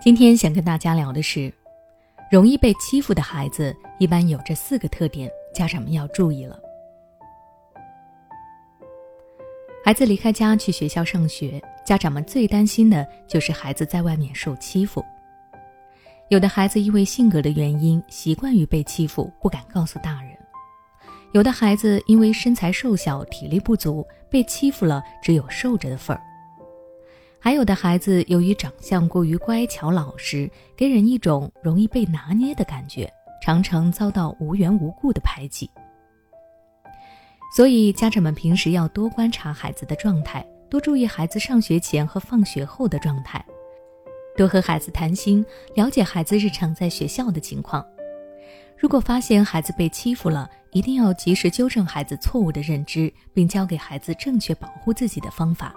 今天想跟大家聊的是，容易被欺负的孩子一般有这四个特点，家长们要注意了。孩子离开家去学校上学，家长们最担心的就是孩子在外面受欺负。有的孩子因为性格的原因，习惯于被欺负，不敢告诉大人；有的孩子因为身材瘦小、体力不足，被欺负了只有受着的份儿。还有的孩子由于长相过于乖巧老实，给人一种容易被拿捏的感觉，常常遭到无缘无故的排挤。所以，家长们平时要多观察孩子的状态，多注意孩子上学前和放学后的状态，多和孩子谈心，了解孩子日常在学校的情况。如果发现孩子被欺负了，一定要及时纠正孩子错误的认知，并教给孩子正确保护自己的方法。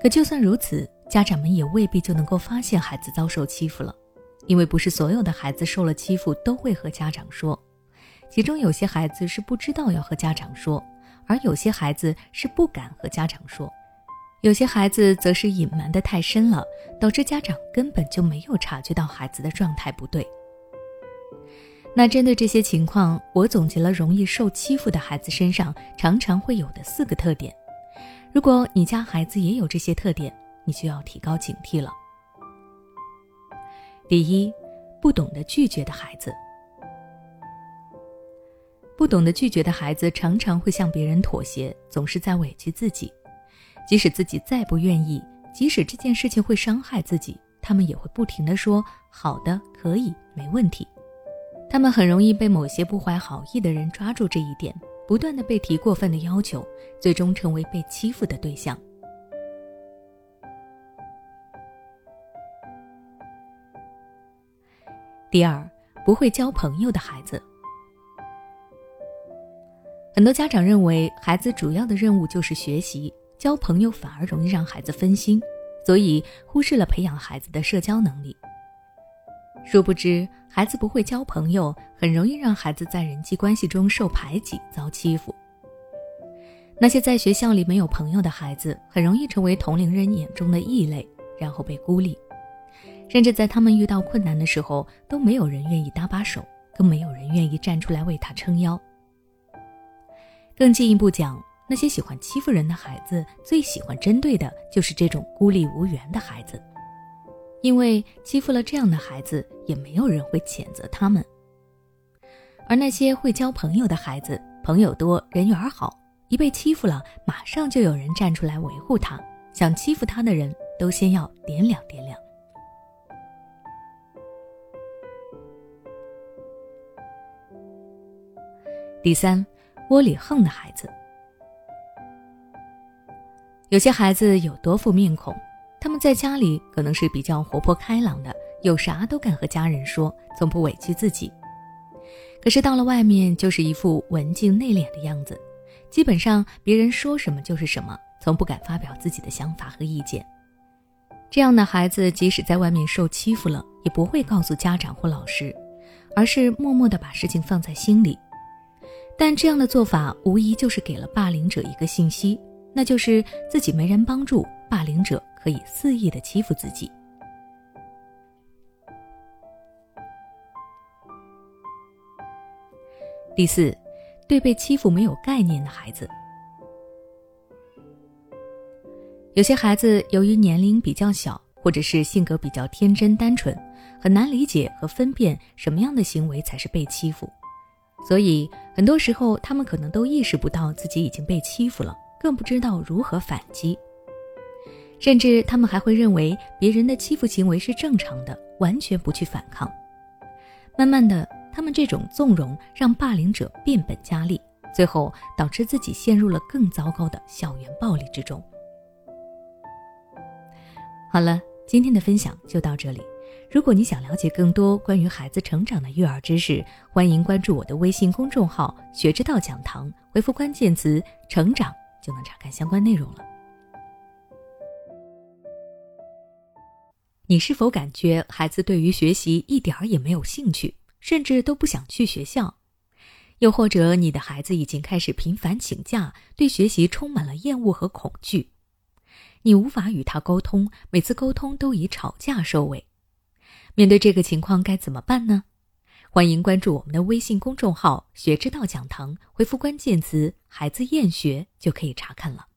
可就算如此，家长们也未必就能够发现孩子遭受欺负了，因为不是所有的孩子受了欺负都会和家长说，其中有些孩子是不知道要和家长说，而有些孩子是不敢和家长说，有些孩子则是隐瞒的太深了，导致家长根本就没有察觉到孩子的状态不对。那针对这些情况，我总结了容易受欺负的孩子身上常常会有的四个特点。如果你家孩子也有这些特点，你就要提高警惕了。第一，不懂得拒绝的孩子。不懂得拒绝的孩子常常会向别人妥协，总是在委屈自己。即使自己再不愿意，即使这件事情会伤害自己，他们也会不停的说“好的，可以，没问题”。他们很容易被某些不怀好意的人抓住这一点。不断的被提过分的要求，最终成为被欺负的对象。第二，不会交朋友的孩子。很多家长认为孩子主要的任务就是学习，交朋友反而容易让孩子分心，所以忽视了培养孩子的社交能力。殊不知，孩子不会交朋友，很容易让孩子在人际关系中受排挤、遭欺负。那些在学校里没有朋友的孩子，很容易成为同龄人眼中的异类，然后被孤立，甚至在他们遇到困难的时候，都没有人愿意搭把手，更没有人愿意站出来为他撑腰。更进一步讲，那些喜欢欺负人的孩子，最喜欢针对的就是这种孤立无援的孩子。因为欺负了这样的孩子，也没有人会谴责他们。而那些会交朋友的孩子，朋友多，人缘好，一被欺负了，马上就有人站出来维护他。想欺负他的人都先要掂量掂量。第三，窝里横的孩子，有些孩子有多副面孔。他们在家里可能是比较活泼开朗的，有啥都敢和家人说，从不委屈自己。可是到了外面，就是一副文静内敛的样子，基本上别人说什么就是什么，从不敢发表自己的想法和意见。这样的孩子，即使在外面受欺负了，也不会告诉家长或老师，而是默默地把事情放在心里。但这样的做法，无疑就是给了霸凌者一个信息，那就是自己没人帮助，霸凌者。可以肆意的欺负自己。第四，对被欺负没有概念的孩子，有些孩子由于年龄比较小，或者是性格比较天真单纯，很难理解和分辨什么样的行为才是被欺负，所以很多时候他们可能都意识不到自己已经被欺负了，更不知道如何反击。甚至他们还会认为别人的欺负行为是正常的，完全不去反抗。慢慢的，他们这种纵容让霸凌者变本加厉，最后导致自己陷入了更糟糕的校园暴力之中。好了，今天的分享就到这里。如果你想了解更多关于孩子成长的育儿知识，欢迎关注我的微信公众号“学之道讲堂”，回复关键词“成长”就能查看相关内容了。你是否感觉孩子对于学习一点儿也没有兴趣，甚至都不想去学校？又或者你的孩子已经开始频繁请假，对学习充满了厌恶和恐惧？你无法与他沟通，每次沟通都以吵架收尾。面对这个情况该怎么办呢？欢迎关注我们的微信公众号“学之道讲堂”，回复关键词“孩子厌学”就可以查看了。